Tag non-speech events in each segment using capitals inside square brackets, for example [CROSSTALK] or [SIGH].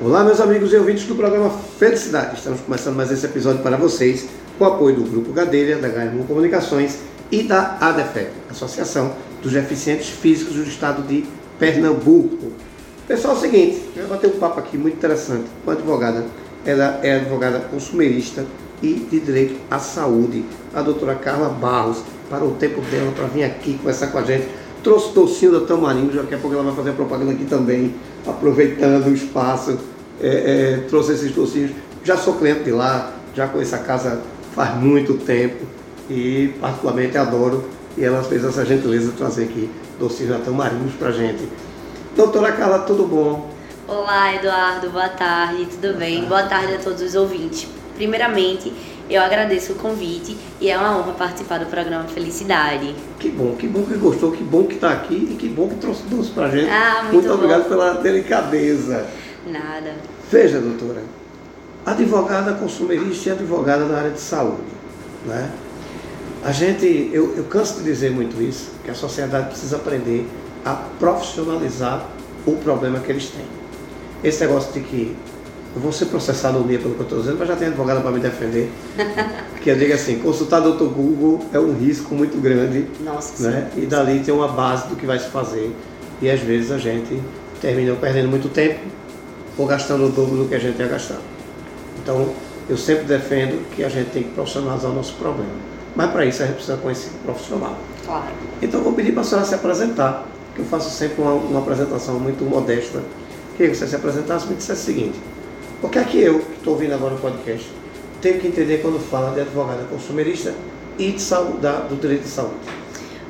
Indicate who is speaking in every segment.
Speaker 1: Olá, meus amigos e ouvintes do programa Felicidade. Estamos começando mais esse episódio para vocês com o apoio do Grupo Gadelha, da HM Comunicações e da ADEFEP, Associação dos Deficientes Físicos do Estado de Pernambuco. Pessoal, é o seguinte, eu vou bater um papo aqui muito interessante com a advogada. Ela é advogada consumerista e de direito à saúde, a doutora Carla Barros. Para o tempo dela para vir aqui conversar com a gente. Trouxe tocinho da Tamarinho, daqui a pouco ela vai fazer a propaganda aqui também, aproveitando o espaço. É, é, trouxe esses docinhos. Já sou cliente de lá, já conheço a casa faz muito tempo e particularmente adoro. E ela fez essa gentileza de trazer aqui docinhos da Tamarinhos para gente. Doutora Carla, tudo bom?
Speaker 2: Olá, Eduardo, boa tarde, tudo boa bem? Tarde. Boa tarde a todos os ouvintes. Primeiramente, eu agradeço o convite e é uma honra participar do programa Felicidade.
Speaker 1: Que bom, que bom que gostou, que bom que está aqui e que bom que trouxe doce para gente.
Speaker 2: Ah, muito,
Speaker 1: muito obrigado pela delicadeza.
Speaker 2: Nada.
Speaker 1: Veja, doutora, advogada consumerista e advogada na área de saúde, né? A gente, eu, eu canso de dizer muito isso, que a sociedade precisa aprender a profissionalizar o problema que eles têm. Esse negócio de que eu vou ser processado um dia pelo que eu estou dizendo, mas já tem advogado para me defender. [LAUGHS] que eu digo assim, consultar o Dr. Google é um risco muito grande.
Speaker 2: Nossa,
Speaker 1: né? E dali tem uma base do que vai se fazer. E às vezes a gente termina perdendo muito tempo ou gastando o dobro do que a gente ia gastar. Então, eu sempre defendo que a gente tem que profissionalizar o nosso problema. Mas para isso a gente precisa conhecer o profissional.
Speaker 2: Claro.
Speaker 1: Então, eu vou pedir para a senhora se apresentar, que eu faço sempre uma, uma apresentação muito modesta. Queria que você se apresentasse e me dissesse o seguinte o que é que eu, que estou ouvindo agora no podcast, tenho que entender quando fala de advogada consumerista e de saúde, do direito de saúde?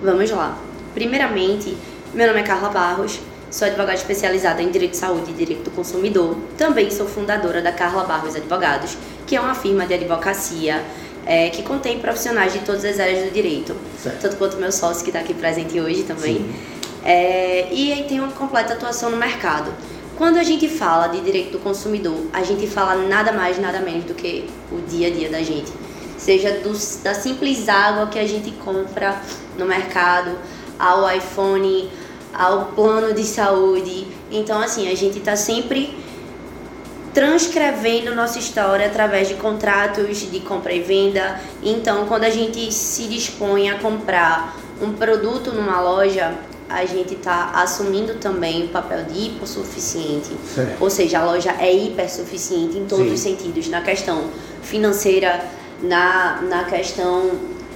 Speaker 2: Vamos lá. Primeiramente, meu nome é Carla Barros, sou advogada especializada em direito de saúde e direito do consumidor. Também sou fundadora da Carla Barros Advogados, que é uma firma de advocacia é, que contém profissionais de todas as áreas do direito,
Speaker 1: certo.
Speaker 2: tanto quanto meu sócio que está aqui presente hoje também. É, e tem uma completa atuação no mercado. Quando a gente fala de direito do consumidor, a gente fala nada mais, nada menos do que o dia a dia da gente. Seja do, da simples água que a gente compra no mercado, ao iPhone, ao plano de saúde. Então, assim, a gente está sempre transcrevendo nossa história através de contratos de compra e venda. Então, quando a gente se dispõe a comprar um produto numa loja, a gente está assumindo também o papel de hipossuficiente.
Speaker 1: Certo.
Speaker 2: Ou seja, a loja é hipersuficiente em todos
Speaker 1: Sim.
Speaker 2: os sentidos, na questão financeira, na, na questão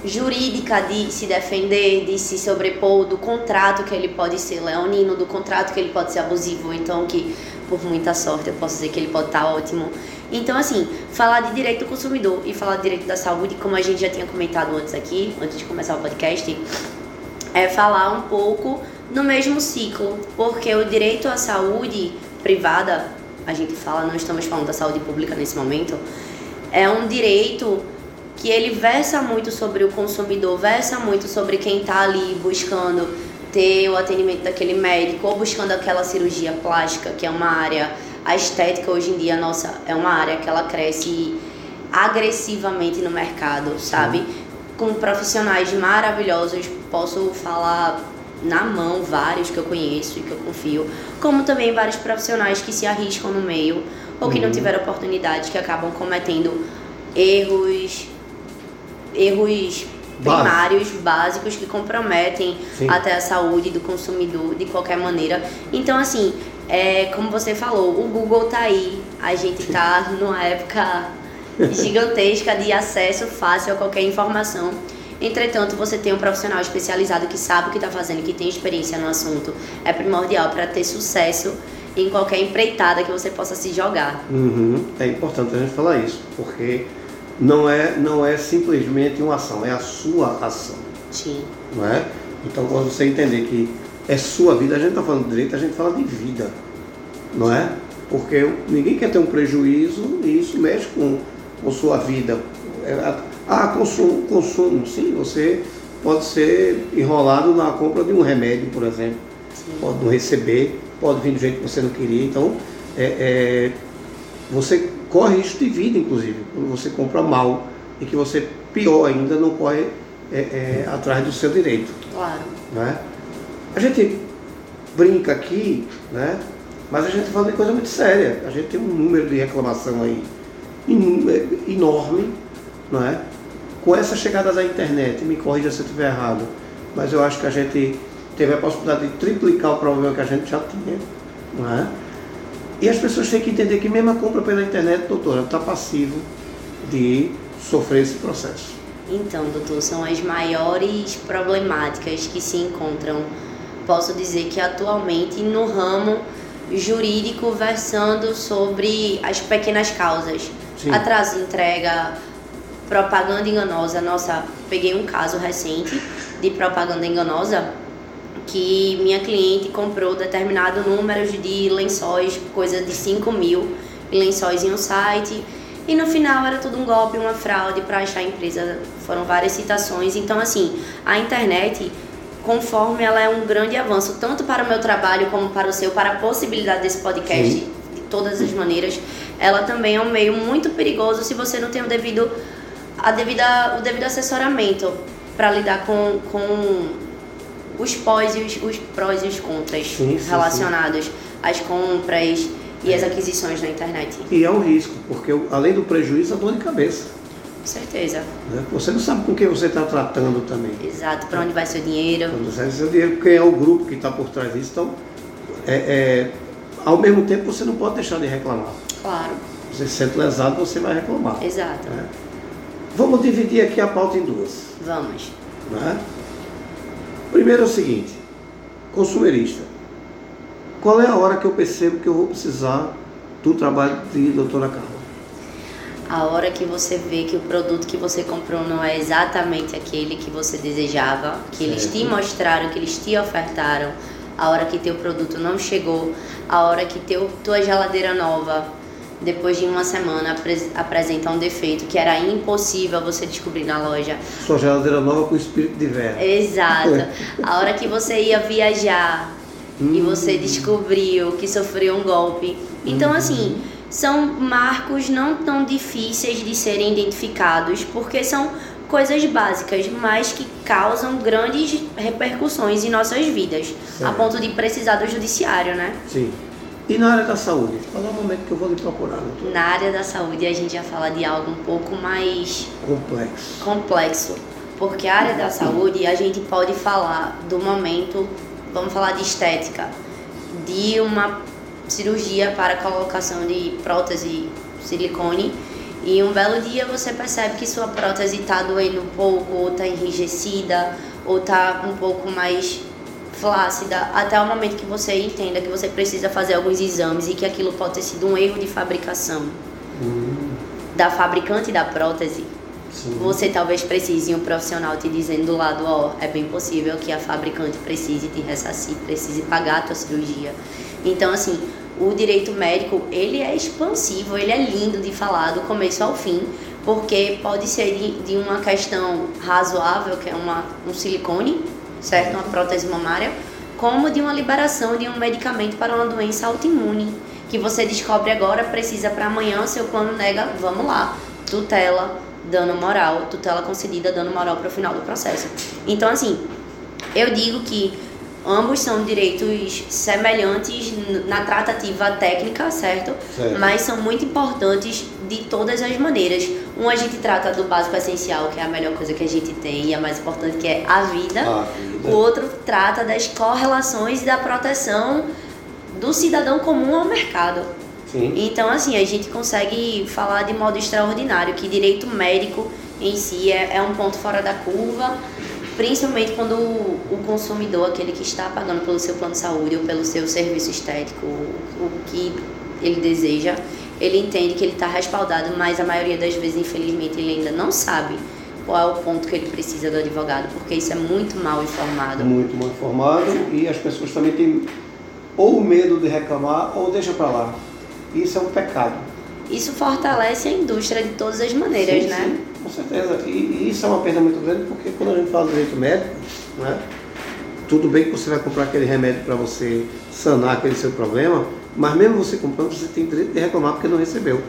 Speaker 2: jurídica de se defender, de se sobrepor, do contrato que ele pode ser leonino, do contrato que ele pode ser abusivo, então que por muita sorte eu posso dizer que ele pode estar tá ótimo. Então, assim, falar de direito do consumidor e falar de direito da saúde, como a gente já tinha comentado antes aqui, antes de começar o podcast, é falar um pouco no mesmo ciclo, porque o direito à saúde privada, a gente fala, não estamos falando da saúde pública nesse momento, é um direito que ele versa muito sobre o consumidor, versa muito sobre quem está ali buscando ter o atendimento daquele médico ou buscando aquela cirurgia plástica, que é uma área, a estética hoje em dia, nossa, é uma área que ela cresce agressivamente no mercado, sabe? Com profissionais maravilhosos, posso falar na mão vários que eu conheço e que eu confio, como também vários profissionais que se arriscam no meio ou que uhum. não tiveram oportunidade, que acabam cometendo erros erros primários, básicos que comprometem
Speaker 1: Sim.
Speaker 2: até a saúde do consumidor de qualquer maneira. Então assim, é, como você falou, o Google tá aí, a gente tá numa época gigantesca de acesso fácil a qualquer informação. Entretanto, você tem um profissional especializado que sabe o que está fazendo, que tem experiência no assunto, é primordial para ter sucesso em qualquer empreitada que você possa se jogar.
Speaker 1: Uhum. É importante a gente falar isso, porque não é, não é simplesmente uma ação, é a sua ação.
Speaker 2: Sim.
Speaker 1: Não é? Então, quando você entender que é sua vida, a gente está falando de direito, a gente fala de vida, não é? Porque ninguém quer ter um prejuízo e isso mexe com com sua vida. É, ah, consumo, consumo, sim, você pode ser enrolado na compra de um remédio, por exemplo.
Speaker 2: Sim.
Speaker 1: Pode não receber, pode vir do jeito que você não queria. Então, é, é, você corre risco de vida, inclusive, quando você compra mal e que você, pior ainda, não corre é, é atrás do seu direito.
Speaker 2: Claro.
Speaker 1: Né? A gente brinca aqui, né? Mas a gente fala de coisa muito séria. A gente tem um número de reclamação aí enorme, não é? Com essa chegada da internet, me corrija se eu estiver errado, mas eu acho que a gente teve a possibilidade de triplicar o problema que a gente já tinha, não é? E as pessoas têm que entender que mesmo a compra pela internet, doutora, está passivo de sofrer esse processo.
Speaker 2: Então, doutor, são as maiores problemáticas que se encontram, posso dizer que atualmente no ramo jurídico versando sobre as pequenas causas. Sim. Atraso de entrega, propaganda enganosa. Nossa, peguei um caso recente de propaganda enganosa que minha cliente comprou determinado número de lençóis, coisa de 5 mil lençóis em um site. E no final era tudo um golpe, uma fraude para achar a empresa. Foram várias citações. Então, assim, a internet, conforme ela é um grande avanço, tanto para o meu trabalho como para o seu, para a possibilidade desse podcast, Sim. de todas as maneiras, ela também é um meio muito perigoso se você não tem o devido, a devida, o devido assessoramento para lidar com, com os pós e os, os prós e os contras sim, sim, relacionados sim. às compras e às aquisições na internet.
Speaker 1: E é um risco, porque além do prejuízo, a dor de cabeça.
Speaker 2: Com certeza.
Speaker 1: Né? Você não sabe com quem você está tratando também.
Speaker 2: Exato, para onde vai seu dinheiro.
Speaker 1: Para onde vai seu dinheiro, quem é o grupo que está por trás disso. Então, é, é, ao mesmo tempo, você não pode deixar de reclamar.
Speaker 2: Claro.
Speaker 1: Você se sente lesado, você vai reclamar.
Speaker 2: Exato. Né?
Speaker 1: Vamos dividir aqui a pauta em duas.
Speaker 2: Vamos.
Speaker 1: Né? Primeiro é o seguinte, consumerista. Qual é a hora que eu percebo que eu vou precisar do trabalho de doutora Carla?
Speaker 2: A hora que você vê que o produto que você comprou não é exatamente aquele que você desejava, que certo. eles te mostraram, que eles te ofertaram, a hora que teu produto não chegou, a hora que teu, tua geladeira nova depois de uma semana apresenta um defeito que era impossível você descobrir na loja.
Speaker 1: Sua geladeira nova com espírito de velho.
Speaker 2: Exato. [LAUGHS] A hora que você ia viajar hum. e você descobriu que sofreu um golpe. Então, hum. assim, são marcos não tão difíceis de serem identificados, porque são coisas básicas, mas que causam grandes repercussões em nossas vidas, certo. a ponto de precisar do judiciário, né?
Speaker 1: Sim. E na área da saúde? Qual é o momento que eu vou lhe procurar?
Speaker 2: Doutor? Na área da saúde a gente já fala de algo um pouco mais
Speaker 1: complexo.
Speaker 2: Complexo. Porque a área da saúde a gente pode falar do momento, vamos falar de estética, de uma cirurgia para colocação de prótese silicone e um belo dia você percebe que sua prótese está doendo um pouco, ou está enrijecida, ou está um pouco mais flácida até o momento que você entenda que você precisa fazer alguns exames e que aquilo pode ter sido um erro de fabricação uhum. da fabricante da prótese. Sim. Você talvez precise de um profissional te dizendo do lado, ó, oh, é bem possível que a fabricante precise te ressarcir, precise pagar a tua cirurgia. Então, assim, o direito médico, ele é expansivo, ele é lindo de falar do começo ao fim, porque pode ser de, de uma questão razoável, que é uma, um silicone, certo? Uma prótese mamária, como de uma liberação de um medicamento para uma doença autoimune, que você descobre agora, precisa para amanhã, seu plano nega, vamos lá, tutela, dano moral, tutela concedida, dano moral para o final do processo. Então, assim, eu digo que ambos são direitos semelhantes na tratativa técnica, certo? certo? Mas são muito importantes de todas as maneiras. Um a gente trata do básico essencial, que é a melhor coisa que a gente tem e a mais importante, que é a vida. A vida. O outro trata das correlações e da proteção do cidadão comum ao mercado. Sim. Então, assim, a gente consegue falar de modo extraordinário que direito médico em si é, é um ponto fora da curva principalmente quando o, o, consumidor, aquele que está pagando pelo seu plano de saúde ou pelo seu serviço estético, o, o que ele deseja, ele entende que ele está respaldado, mas a maioria das vezes, infelizmente, ele ainda não sabe qual é o ponto que ele precisa do advogado, porque isso é muito mal informado.
Speaker 1: Muito mal informado e as pessoas também têm ou medo de reclamar ou deixa para lá. Isso é um pecado.
Speaker 2: Isso fortalece a indústria de todas as maneiras,
Speaker 1: sim,
Speaker 2: né?
Speaker 1: Sim. Com certeza. E, e, isso é uma perda muito grande porque quando a gente fala do direito médico, né, tudo bem que você vai comprar aquele remédio para você sanar aquele seu problema, mas mesmo você comprando, você tem direito de reclamar porque não recebeu.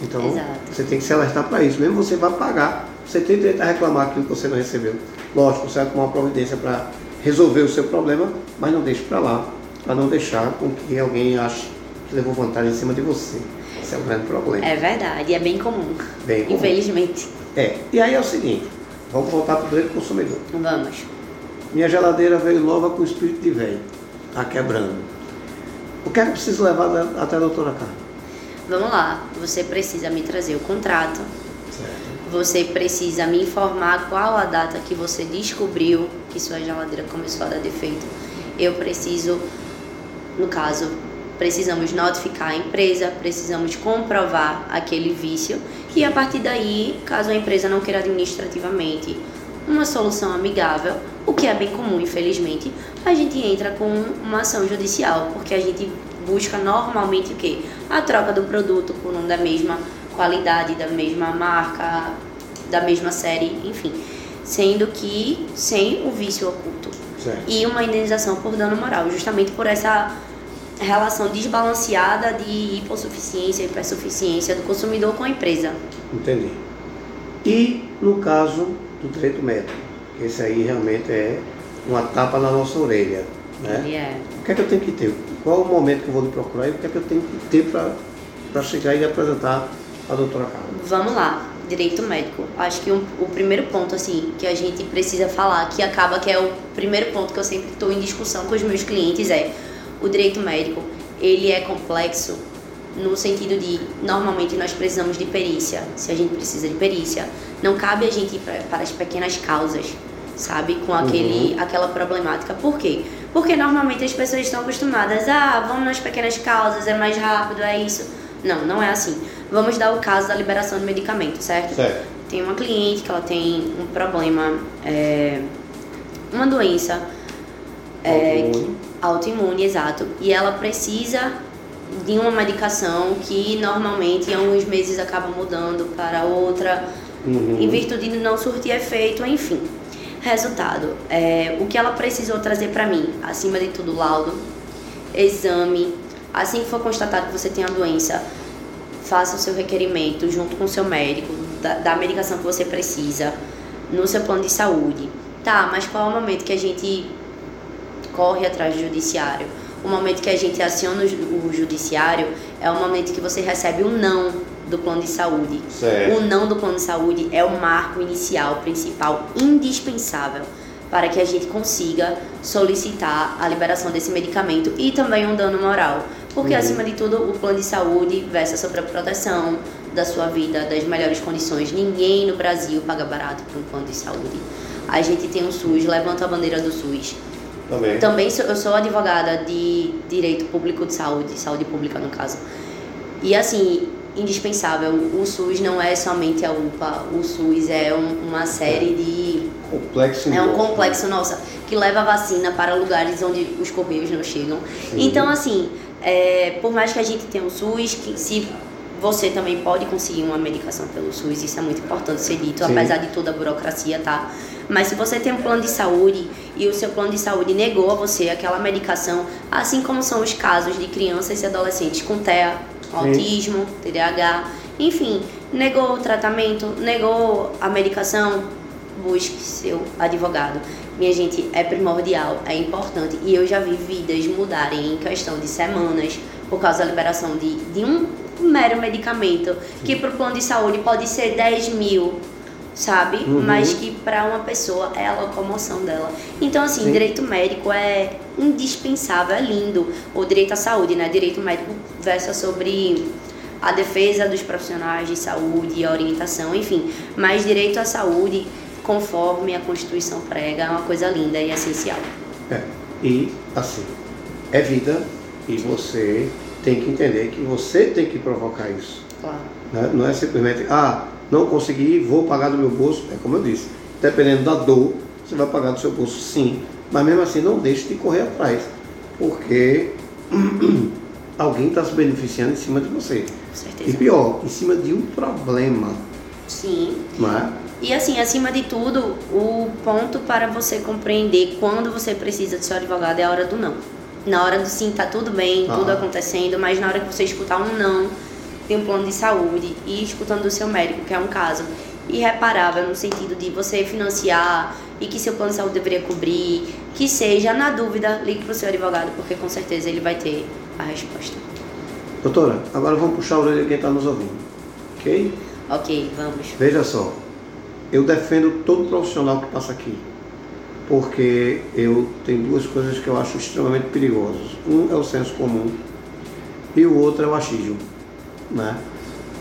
Speaker 1: Então, Exato. você tem que se alertar para isso. Mesmo você vai pagar, você tem direito a reclamar aquilo que você não recebeu. Lógico, você vai tomar uma providência para resolver o seu problema, mas não deixe para lá, para não deixar com que alguém ache que levou vantagem em cima de você. Esse é o grande problema.
Speaker 2: É verdade, é bem comum.
Speaker 1: Bem comum.
Speaker 2: Infelizmente.
Speaker 1: É. E aí é o seguinte, vamos voltar para o direito do consumidor.
Speaker 2: Vamos.
Speaker 1: Minha geladeira veio nova com espírito de velho. Está quebrando. O que é que eu preciso levar até a doutora Carla?
Speaker 2: Vamos lá. Você precisa me trazer o contrato.
Speaker 1: Certo.
Speaker 2: Você precisa me informar qual a data que você descobriu que sua geladeira começou a dar defeito. Eu preciso, no caso, precisamos notificar a empresa, precisamos comprovar aquele vício e a partir daí, caso a empresa não queira administrativamente uma solução amigável, o que é bem comum, infelizmente, a gente entra com uma ação judicial, porque a gente busca normalmente o quê? A troca do produto por um da mesma qualidade, da mesma marca, da mesma série, enfim. Sendo que sem o vício oculto.
Speaker 1: Certo.
Speaker 2: E uma indenização por dano moral, justamente por essa relação desbalanceada de hipossuficiência e hipersuficiência do consumidor com a empresa.
Speaker 1: Entendi. E no caso do direito médico, esse aí realmente é uma tapa na nossa orelha. Né?
Speaker 2: Ele é.
Speaker 1: O que é que eu tenho que ter? Qual é o momento que eu vou lhe procurar e o que é que eu tenho que ter para chegar e apresentar a doutora Carla?
Speaker 2: Vamos lá, direito médico. Acho que um- o primeiro ponto assim que a gente precisa falar, que acaba que é o primeiro ponto que eu sempre estou em discussão com os meus clientes é o direito médico. Ele é complexo no sentido de normalmente nós precisamos de perícia. Se a gente precisa de perícia, não cabe a gente ir pra- para as pequenas causas, sabe, com aquele aquela problemática. Por quê? Porque normalmente as pessoas estão acostumadas, ah, vamos nas pequenas causas, é mais rápido, é isso. Não, não é assim. Vamos dar o caso da liberação de medicamento, certo?
Speaker 1: Certo.
Speaker 2: Tem uma cliente que ela tem um problema, é, uma doença é,
Speaker 1: Autoimune.
Speaker 2: autoimune, exato, e ela precisa de uma medicação que normalmente em alguns meses acaba mudando para outra,
Speaker 1: Uhum.
Speaker 2: em virtude de não surtir efeito, enfim. Resultado, é, o que ela precisou trazer para mim, acima de tudo, laudo, exame, assim que for constatado que você tem a doença, faça o seu requerimento junto com o seu médico, da, da medicação que você precisa, no seu plano de saúde. Tá, mas qual é o momento que a gente corre atrás do judiciário? O momento que a gente aciona o ju- o judiciário é o momento que você recebe o não do plano de saúde.
Speaker 1: Certo.
Speaker 2: O não do plano de saúde é o marco inicial, principal, indispensável para que a gente consiga solicitar a liberação desse medicamento e também um dano moral. Porque,
Speaker 1: Uhum.
Speaker 2: acima de tudo, o plano de saúde versa sobre a proteção da sua vida, das melhores condições. Ninguém no Brasil paga barato por um plano de saúde. A gente tem um SUS, levanta a bandeira do SUS.
Speaker 1: Também.
Speaker 2: Também sou, eu sou advogada de direito público de saúde, saúde pública no caso. E assim, indispensável, o SUS não é somente a UPA, o SUS é um- uma série de.
Speaker 1: Complexo
Speaker 2: É um
Speaker 1: igual.
Speaker 2: complexo, nossa, que leva a vacina para lugares onde os correios não chegam.
Speaker 1: Sim.
Speaker 2: Então, assim, é, por mais que a gente tenha o SUS, que se você também pode conseguir uma medicação pelo SUS, isso é muito importante ser dito,
Speaker 1: Sim.
Speaker 2: apesar de toda a burocracia, tá? Mas se você tem um plano de saúde e o seu plano de saúde negou a você aquela medicação, assim como são os casos de crianças e adolescentes com TEA, autismo, TDAH, enfim, negou o tratamento, negou a medicação, busque seu advogado. Minha gente, é primordial, é importante. E eu já vi vidas mudarem em questão de semanas por causa da liberação de, de um mero medicamento, que para o plano de saúde pode ser 10 mil, sabe?
Speaker 1: Uhum.
Speaker 2: Mas que para uma pessoa é a locomoção dela. Então, assim,
Speaker 1: Sim.
Speaker 2: direito médico é indispensável, é lindo. O direito à saúde, né? Direito médico versa sobre a defesa dos profissionais de saúde, a orientação, enfim. Mas direito à saúde, conforme a Constituição prega, é uma coisa linda e essencial.
Speaker 1: É. E, assim, é vida e você tem que entender que você tem que provocar isso.
Speaker 2: Claro.
Speaker 1: né? Não é simplesmente, ah, não consegui, vou pagar do meu bolso. É como eu disse, dependendo da dor, você vai pagar do seu bolso sim. Mas mesmo assim, não deixe de correr atrás. Porque [CLEARS THROAT] alguém está se beneficiando em cima de você.
Speaker 2: Com
Speaker 1: E
Speaker 2: certeza.
Speaker 1: pior, em cima de um problema.
Speaker 2: Sim.
Speaker 1: Não é?
Speaker 2: E assim, acima de tudo, o ponto para você compreender quando você precisa do seu advogado é a hora do não. Na hora do sim, tá tudo bem, tudo acontecendo, mas na hora que você escutar um não, tem um plano de saúde e escutando do seu médico, que é um caso irreparável no sentido de você financiar e que seu plano de saúde deveria cobrir, que seja, na dúvida, ligue para o seu advogado, porque com certeza ele vai ter a resposta.
Speaker 1: Doutora, agora vamos puxar a orelha de quem está nos ouvindo. Ok?
Speaker 2: Ok, vamos.
Speaker 1: Veja só, eu defendo todo profissional que passa aqui, porque eu tenho duas coisas que eu acho extremamente perigosas. Um é o senso comum e o outro é o achismo, né?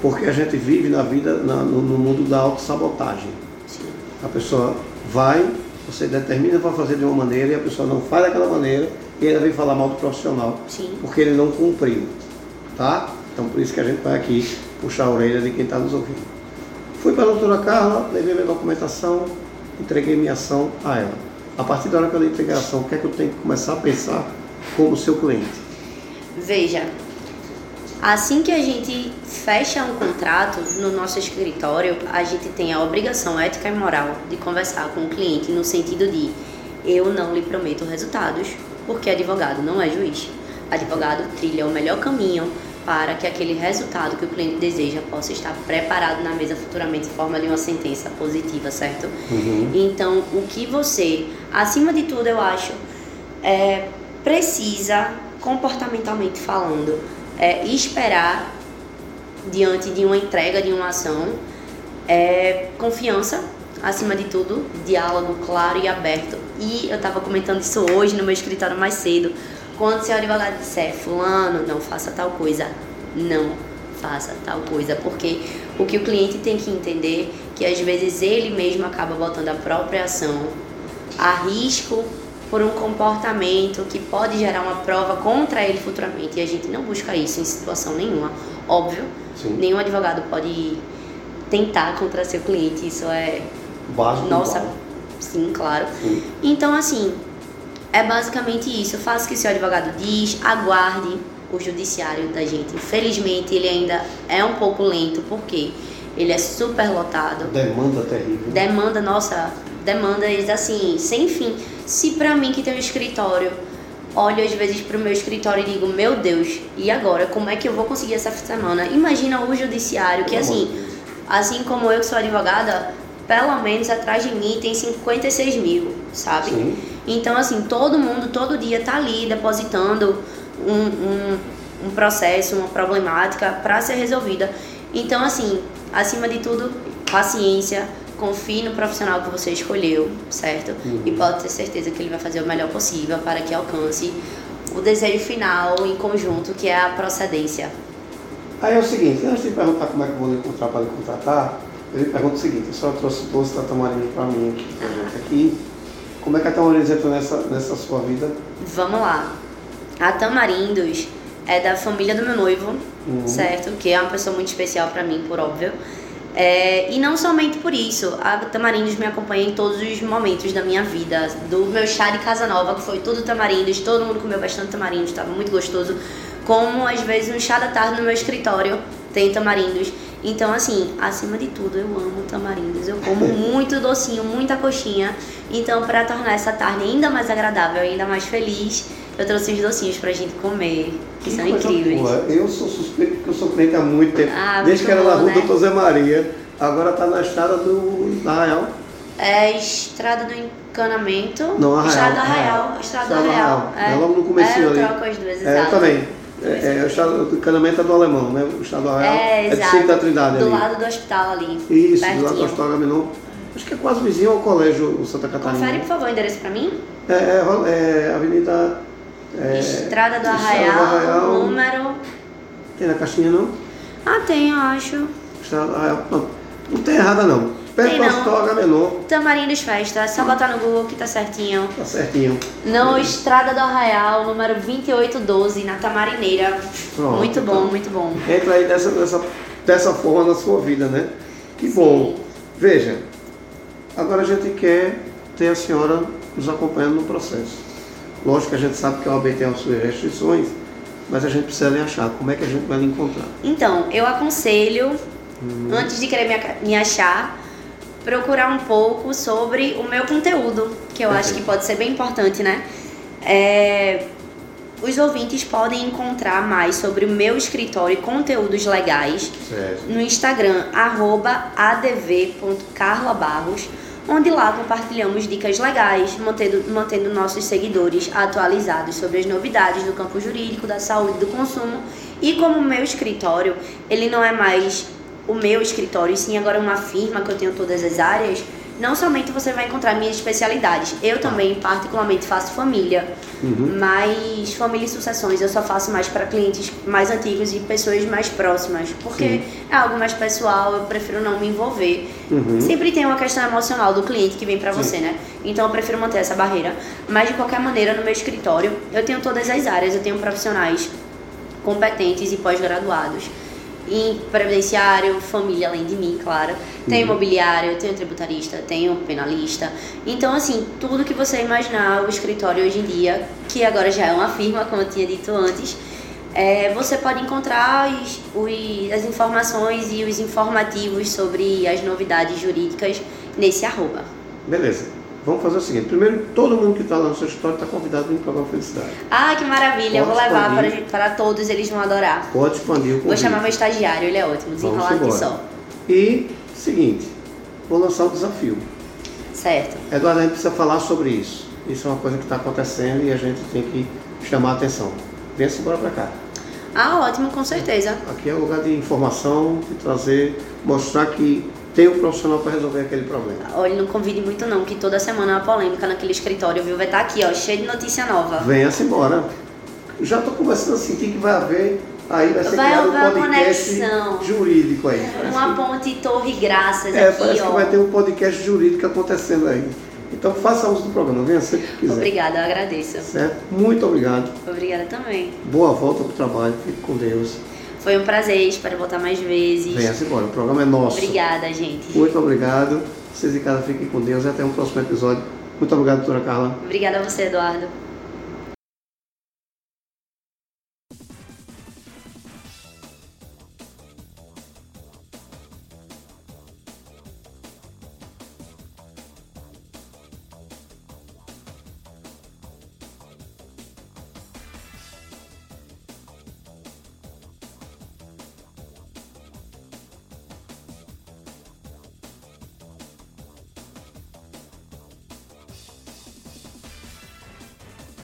Speaker 1: Porque a gente vive na vida, na, no, no mundo da autossabotagem. A pessoa vai, você determina para fazer de uma maneira e a pessoa não faz daquela maneira e ainda vem falar mal do profissional,
Speaker 2: Sim.
Speaker 1: porque ele não cumpriu, tá? Então por isso que a gente vai aqui puxar a orelha de quem está nos ouvindo. Fui para a doutora Carla, levei minha documentação, entreguei minha ação a ela. A partir da hora que a ação, o que é que eu tenho que começar a pensar como seu cliente?
Speaker 2: Veja, assim que a gente fecha um contrato no nosso escritório, a gente tem a obrigação ética e moral de conversar com o cliente no sentido de eu não lhe prometo resultados, porque advogado não é juiz. Advogado trilha o melhor caminho para que aquele resultado que o cliente deseja possa estar preparado na mesa futuramente em forma de uma sentença positiva, certo? Então, o que você, acima de tudo, eu acho, é, precisa, comportamentalmente falando, é, esperar diante de uma entrega de uma ação, é, confiança, acima de tudo, diálogo claro e aberto. E eu estava comentando isso hoje no meu escritório mais cedo. Quando seu advogado disser, fulano, não faça tal coisa, não faça tal coisa, porque o que o cliente tem que entender que às vezes ele mesmo acaba botando a própria ação a risco por um comportamento que pode gerar uma prova contra ele futuramente e a gente não busca isso em situação nenhuma. Óbvio,
Speaker 1: Sim.
Speaker 2: nenhum advogado pode tentar contra seu cliente, isso é
Speaker 1: Básico.
Speaker 2: nossa, sim, claro.
Speaker 1: Sim.
Speaker 2: Então, assim, é basicamente isso. Faça o que seu advogado diz, aguarde o judiciário da gente. Infelizmente, ele ainda é um pouco lento, porque ele é super lotado.
Speaker 1: Demanda terrível.
Speaker 2: Demanda, nossa, demandas assim, sem fim. Se pra mim que tem um escritório, olho às vezes pro meu escritório e digo, meu Deus, e agora? Como é que eu vou conseguir essa semana? Imagina o judiciário, que assim, assim como eu que sou advogada, pelo menos atrás de mim tem 56 mil, sabe?
Speaker 1: Sim.
Speaker 2: Então, assim, todo mundo, todo dia tá ali depositando um, um, um processo, uma problemática para ser resolvida. Então, assim, acima de tudo, paciência, confie no profissional que você escolheu, certo?
Speaker 1: Uhum.
Speaker 2: E pode ter certeza que ele vai fazer o melhor possível para que alcance o desejo final em conjunto, que é a procedência.
Speaker 1: Aí é o seguinte, antes de perguntar como é que eu vou lhe encontrar para lhe contratar, eu lhe pergunto o seguinte, a senhora trouxe 12 tatamarinhos para mim aqui, pra gente aqui. Como é que a Tamarindo entra nessa, nessa sua vida?
Speaker 2: Vamos lá. A Tamarindos é da família do meu noivo,
Speaker 1: Uhum.
Speaker 2: certo? Que é uma pessoa muito especial pra mim, por óbvio. É, e não somente por isso, a Tamarindos me acompanha em todos os momentos da minha vida. Do meu chá de casa nova, que foi tudo Tamarindos, todo mundo comeu bastante Tamarindos, estava muito gostoso. Como às vezes um chá da tarde no meu escritório tem Tamarindos. Então, assim, acima de tudo, eu amo tamarindos. Eu como [LAUGHS] muito docinho, muita coxinha. Então, para tornar essa tarde ainda mais agradável, ainda mais feliz, eu trouxe os docinhos pra gente comer, que, são
Speaker 1: coisa
Speaker 2: incríveis.
Speaker 1: boa. Eu sou suspeito porque eu sou cliente há muito tempo.
Speaker 2: Ah,
Speaker 1: Desde
Speaker 2: muito
Speaker 1: que era na
Speaker 2: bom,
Speaker 1: rua
Speaker 2: né?
Speaker 1: Doutor Zé Maria. Agora está na estrada do Arraial.
Speaker 2: É Estrada do Encanamento.
Speaker 1: Não, Arraial,
Speaker 2: Estrada do
Speaker 1: Arraial.
Speaker 2: Arraial. Estrada do Arraial.
Speaker 1: Arraial. É logo no comecinho
Speaker 2: é, eu
Speaker 1: ali.
Speaker 2: troco as duas,
Speaker 1: É, eu também. É, é, o estado do encanamento é do alemão, né? O estado do Arraial
Speaker 2: É,
Speaker 1: é do
Speaker 2: exato.
Speaker 1: centro da Trindade
Speaker 2: do
Speaker 1: ali.
Speaker 2: lado do hospital ali.
Speaker 1: Isso, do lado do
Speaker 2: pertinho.
Speaker 1: Hospital Gaminon. Acho que é quase vizinho ao colégio Santa Catarina.
Speaker 2: Confere, por favor, o endereço pra mim.
Speaker 1: É, é, é Avenida. É,
Speaker 2: Estrada do
Speaker 1: Estrada do
Speaker 2: Arraial,
Speaker 1: Arraial.
Speaker 2: número...
Speaker 1: Tem na caixinha não?
Speaker 2: Ah, tem, eu acho.
Speaker 1: Estrada do Arraial. Não, não tem errada não.
Speaker 2: Não.
Speaker 1: Hospital Agamenon.
Speaker 2: Tamarindos Festa, é só botar no Google que tá certinho.
Speaker 1: Tá certinho.
Speaker 2: No Estrada do Arraial, número 2812, na Tamarineira.
Speaker 1: Pronto,
Speaker 2: muito bom,
Speaker 1: então.
Speaker 2: muito bom.
Speaker 1: Entra aí dessa, dessa, dessa forma na sua vida, né? Que bom. Veja, agora a gente quer ter a senhora nos acompanhando no processo. Lógico que a gente sabe que a OAB tem as suas restrições, mas a gente precisa lhe achar. Como é que a gente vai lhe encontrar?
Speaker 2: Então, eu aconselho, antes de querer me achar, procurar um pouco sobre o meu conteúdo, que eu acho que pode ser bem importante, né? É, os ouvintes podem encontrar mais sobre o meu escritório e conteúdos legais
Speaker 1: Certo.
Speaker 2: no Instagram, arroba adv.carlabarros, onde lá compartilhamos dicas legais, mantendo, mantendo nossos seguidores atualizados sobre as novidades do campo jurídico, da saúde do consumo E como o meu escritório, ele não é mais o meu escritório, e sim agora uma firma que eu tenho todas as áreas, não somente você vai encontrar minhas especialidades. Eu também, particularmente, faço família,
Speaker 1: Uhum.
Speaker 2: mas família e sucessões eu só faço mais para clientes mais antigos e pessoas mais próximas, porque
Speaker 1: Sim.
Speaker 2: é algo mais pessoal, eu prefiro não me envolver.
Speaker 1: Uhum.
Speaker 2: Sempre tem uma questão emocional do cliente que vem para você, né? Então eu prefiro manter essa barreira. Mas de qualquer maneira, no meu escritório, eu tenho todas as áreas, eu tenho profissionais competentes e pós-graduados em previdenciário, família além de mim, claro. Tenho imobiliário, tenho tributarista, tenho penalista. Então, assim, tudo que você imaginar, o escritório hoje em dia, que agora já é uma firma, como eu tinha dito antes, é, você pode encontrar os, os- as informações e os informativos sobre as novidades jurídicas nesse arroba.
Speaker 1: Beleza. Vamos fazer o seguinte. Primeiro, todo mundo que está lá no seu escritório está convidado para vir para o programa Felicidade.
Speaker 2: Ah, que maravilha! Eu vou
Speaker 1: Pode
Speaker 2: levar para, para todos, eles vão adorar.
Speaker 1: Pode expandir o convite.
Speaker 2: Vou chamar meu estagiário, ele é ótimo, aqui
Speaker 1: embora.
Speaker 2: só.
Speaker 1: E, seguinte, vou lançar o desafio.
Speaker 2: Certo.
Speaker 1: Eduardo, a gente precisa falar sobre isso. Isso é uma coisa que está acontecendo e a gente tem que chamar a atenção. Venha-se embora para cá.
Speaker 2: Ah, ótimo, com certeza.
Speaker 1: Aqui é um lugar de informação, de trazer, mostrar que tem um profissional para resolver aquele problema.
Speaker 2: Olha, não convide muito não, que toda semana é uma polêmica naquele escritório, viu? Vai estar aqui, ó, cheio de notícia nova.
Speaker 1: Venha-se embora. Já estou começando a sentir que vai haver, aí vai ser
Speaker 2: Vai
Speaker 1: criado
Speaker 2: haver
Speaker 1: um
Speaker 2: uma
Speaker 1: podcast
Speaker 2: conexão.
Speaker 1: jurídico aí.
Speaker 2: Uma
Speaker 1: que-
Speaker 2: ponte Torre Graças
Speaker 1: É,
Speaker 2: aqui,
Speaker 1: parece
Speaker 2: ó.
Speaker 1: que vai ter um podcast jurídico acontecendo aí. Então faça uso do programa, venha sempre que quiser.
Speaker 2: Obrigada, eu agradeço.
Speaker 1: Certo? Muito obrigado.
Speaker 2: Obrigada também.
Speaker 1: Boa volta para o trabalho. Fique com Deus.
Speaker 2: Foi um prazer, espero voltar mais vezes.
Speaker 1: Venha-se embora. O programa é nosso.
Speaker 2: Obrigada, gente.
Speaker 1: Muito obrigado. Vocês em casa fiquem com Deus e até um próximo episódio. Muito obrigado, doutora Carla.
Speaker 2: Obrigada a você, Eduardo.